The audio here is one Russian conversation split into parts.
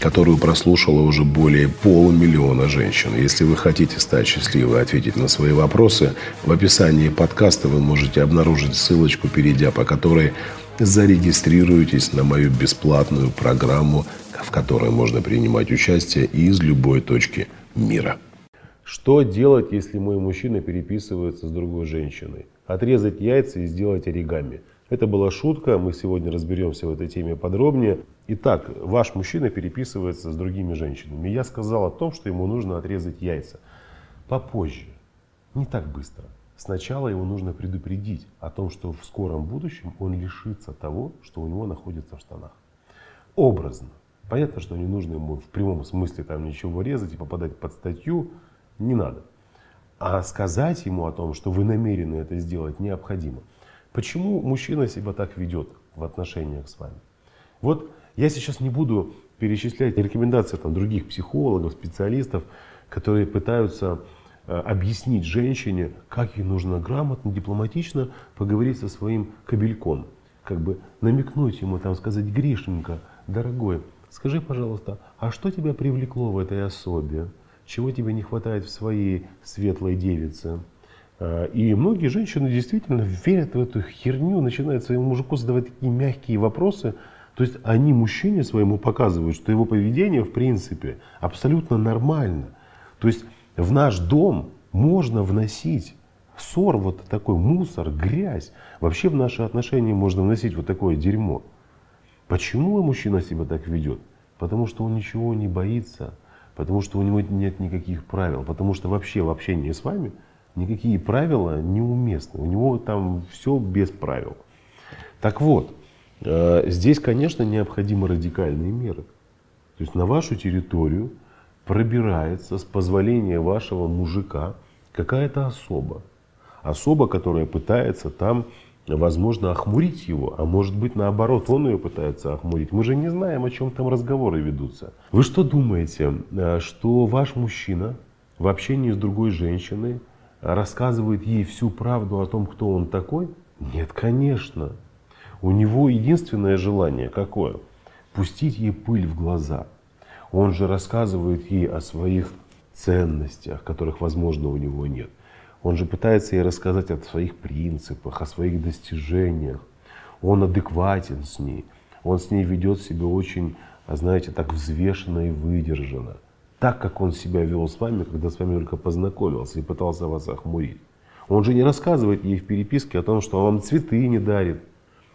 которую прослушало уже более полумиллиона женщин. Если вы хотите стать счастливой и ответить на свои вопросы, в описании подкаста вы можете обнаружить ссылочку, перейдя по которой зарегистрируйтесь на мою бесплатную программу, в которой можно принимать участие из любой точки мира. Что делать, если мой мужчина переписывается с другой женщиной? Отрезать яйца и сделать оригами. Это была шутка, мы сегодня разберемся в этой теме подробнее. Итак, ваш мужчина переписывается с другими женщинами. Я сказал о том, что ему нужно отрезать яйца. Попозже, не так быстро. Сначала его нужно предупредить о том, что в скором будущем он лишится того, что у него находится в штанах. Образно. Понятно, что не нужно ему в прямом смысле там ничего резать и попадать под статью, не надо. А сказать ему о том, что вы намерены это сделать, необходимо. Почему мужчина себя так ведет в отношениях с вами? Вот я сейчас не буду перечислять рекомендации там, других психологов, специалистов, которые пытаются э, объяснить женщине, как ей нужно грамотно, дипломатично поговорить со своим кабельком. Как бы намекнуть ему, там, сказать, Гришенька, дорогой, скажи, пожалуйста, а что тебя привлекло в этой особе? Чего тебе не хватает в своей светлой девице? Э, и многие женщины действительно верят в эту херню, начинают своему мужику задавать такие мягкие вопросы. То есть они мужчине своему показывают, что его поведение в принципе абсолютно нормально. То есть в наш дом можно вносить ссор, вот такой мусор, грязь. Вообще в наши отношения можно вносить вот такое дерьмо. Почему мужчина себя так ведет? Потому что он ничего не боится, потому что у него нет никаких правил, потому что вообще в общении с вами – никакие правила неуместны. У него там все без правил. Так вот, э, здесь, конечно, необходимы радикальные меры. То есть на вашу территорию пробирается с позволения вашего мужика какая-то особа. Особа, которая пытается там, возможно, охмурить его, а может быть наоборот, он ее пытается охмурить. Мы же не знаем, о чем там разговоры ведутся. Вы что думаете, э, что ваш мужчина в общении с другой женщиной рассказывает ей всю правду о том, кто он такой? Нет, конечно. У него единственное желание какое? Пустить ей пыль в глаза. Он же рассказывает ей о своих ценностях, которых, возможно, у него нет. Он же пытается ей рассказать о своих принципах, о своих достижениях. Он адекватен с ней. Он с ней ведет себя очень, знаете, так взвешенно и выдержанно так, как он себя вел с вами, когда с вами только познакомился и пытался вас охмурить. Он же не рассказывает ей в переписке о том, что он вам цветы не дарит,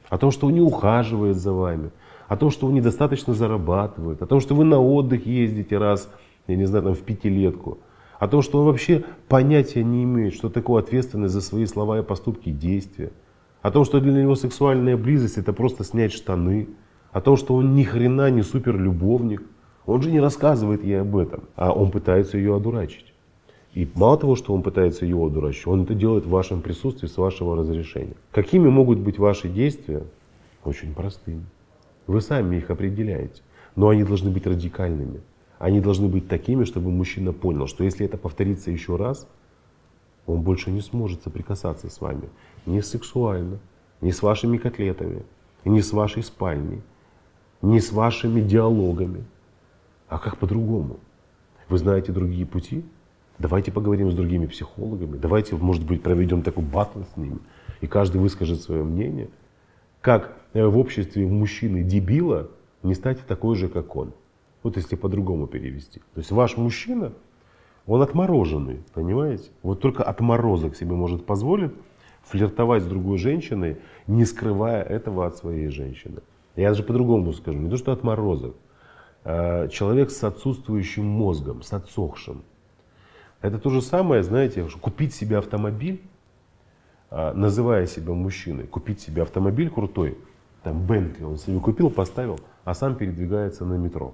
о том, что он не ухаживает за вами, о том, что он недостаточно зарабатывает, о том, что вы на отдых ездите раз, я не знаю, там в пятилетку, о том, что он вообще понятия не имеет, что такое ответственность за свои слова и поступки и действия, о том, что для него сексуальная близость это просто снять штаны, о том, что он ни хрена не супер любовник, он же не рассказывает ей об этом, а он пытается ее одурачить. И мало того, что он пытается ее одурачить, он это делает в вашем присутствии с вашего разрешения. Какими могут быть ваши действия? Очень простыми. Вы сами их определяете. Но они должны быть радикальными. Они должны быть такими, чтобы мужчина понял, что если это повторится еще раз, он больше не сможет соприкасаться с вами. Ни сексуально, ни с вашими котлетами, ни с вашей спальней, ни с вашими диалогами. А как по-другому? Вы знаете другие пути? Давайте поговорим с другими психологами. Давайте, может быть, проведем такой батл с ними. И каждый выскажет свое мнение. Как э, в обществе мужчины дебила не стать такой же, как он. Вот если по-другому перевести. То есть ваш мужчина, он отмороженный, понимаете? Вот только отморозок себе может позволить флиртовать с другой женщиной, не скрывая этого от своей женщины. Я даже по-другому скажу. Не то, что отморозок. Э, человек с отсутствующим мозгом, с отсохшим. Это то же самое, знаете, купить себе автомобиль, э, называя себя мужчиной, купить себе автомобиль крутой, там Бентли он себе купил, поставил, а сам передвигается на метро.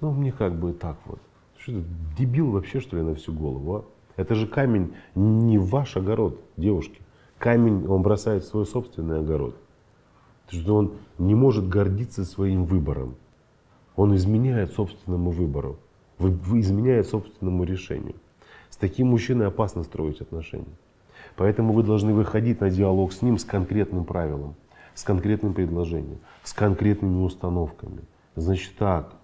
Ну, мне как бы так вот. Что это, дебил вообще, что ли, на всю голову, а? Это же камень не ваш огород, девушки. Камень он бросает в свой собственный огород. Потому что он не может гордиться своим выбором. Он изменяет собственному выбору, изменяет собственному решению. С таким мужчиной опасно строить отношения. Поэтому вы должны выходить на диалог с ним с конкретным правилом, с конкретным предложением, с конкретными установками. Значит так,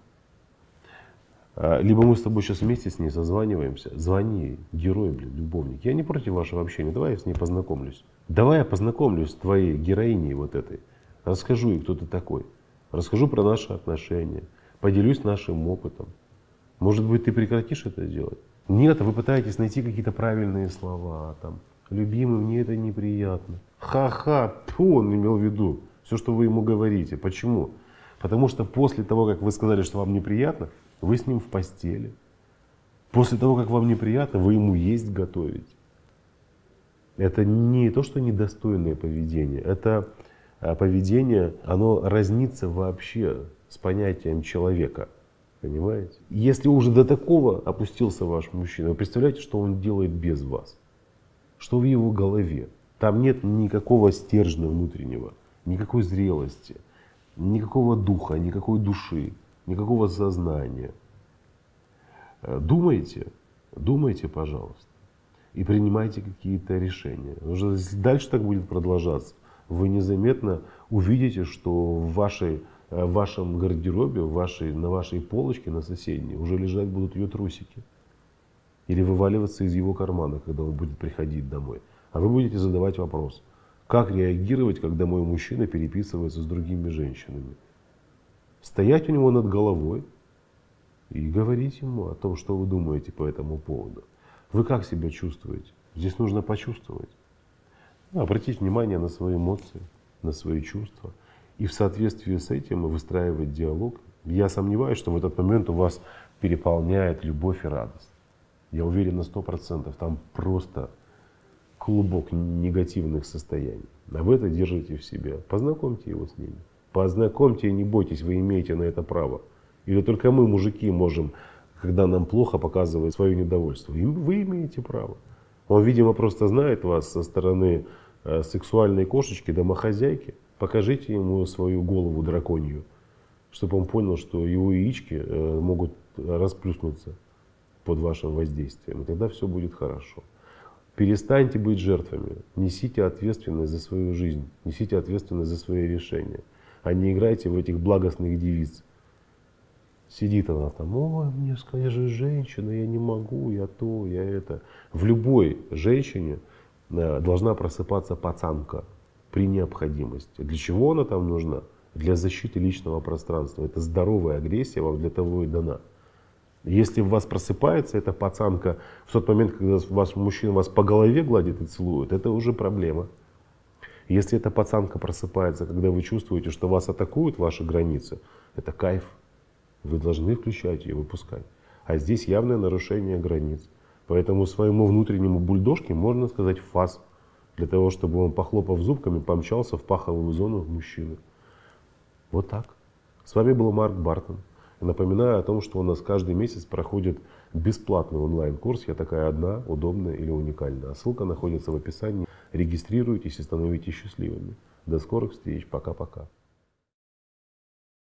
а, либо мы с тобой сейчас вместе с ней созваниваемся, звони, герой, блин, любовник. Я не против вашего общения, давай я с ней познакомлюсь. Давай я познакомлюсь с твоей героиней вот этой. Расскажу ей, кто ты такой. Расскажу про наши отношения, поделюсь нашим опытом. Может быть, ты прекратишь это делать? Нет, вы пытаетесь найти какие-то правильные слова. Там, Любимый, мне это неприятно. Ха-ха, тьфу, он имел в виду. Все, что вы ему говорите. Почему? Потому что после того, как вы сказали, что вам неприятно, вы с ним в постели. После того, как вам неприятно, вы ему есть готовите. Это не то, что недостойное поведение. Это а, поведение, оно разнится вообще с понятием человека. Понимаете? Если уже до такого опустился ваш мужчина, вы представляете, что он делает без вас? Что в его голове? Там нет никакого стержня внутреннего, никакой зрелости, никакого духа, никакой души, никакого сознания. Э, думайте, думайте, пожалуйста, и принимайте какие-то решения. Потому что если дальше так будет продолжаться, вы незаметно увидите, что в, вашей, в вашем гардеробе, в вашей, на вашей полочке, на соседней, уже лежать будут ее трусики. Или вываливаться из его кармана, когда он будет приходить домой. А вы будете задавать вопрос, как реагировать, когда мой мужчина переписывается с другими женщинами. Стоять у него над головой и говорить ему о том, что вы думаете по этому поводу. Вы как себя чувствуете? Здесь нужно почувствовать. Обратить внимание на свои эмоции, на свои чувства. И в соответствии с этим выстраивать диалог. Я сомневаюсь, что в этот момент у вас переполняет любовь и радость. Я уверен на сто процентов. Там просто клубок негативных состояний. А вы это держите в себе. Познакомьте его с ними. Познакомьте и не бойтесь, вы имеете на это право. Или только мы, мужики, можем, когда нам плохо, показывать свое недовольство. И вы имеете право. Он, видимо, просто знает вас со стороны Э, сексуальной кошечки, домохозяйки, покажите ему свою голову драконью, чтобы он понял, что его яички э, могут расплюснуться под вашим воздействием. И тогда все будет хорошо. Перестаньте быть жертвами. Несите ответственность за свою жизнь. Несите ответственность за свои решения. А не играйте в этих благостных девиц. Сидит она там, ой, мне же женщина, я не могу, я то, я это. В любой женщине Э, должна просыпаться пацанка при необходимости. Для чего она там нужна? Для защиты личного пространства. Это здоровая агрессия вам для того и дана. Если в вас просыпается эта пацанка в тот момент, когда ваш мужчина вас по голове гладит и целует, это уже проблема. Если эта пацанка просыпается, когда вы чувствуете, что вас атакуют ваши границы, это кайф. Вы должны включать ее, выпускать. А здесь явное нарушение границ. Поэтому своему внутреннему бульдожке можно сказать фас, для того, чтобы он, похлопав зубками, помчался в паховую зону мужчины. Вот так. С вами был Марк Бартон. Напоминаю о том, что у нас каждый месяц проходит бесплатный онлайн-курс «Я такая одна, удобная или уникальная». Ссылка находится в описании. Регистрируйтесь и становитесь счастливыми. До скорых встреч. Пока-пока.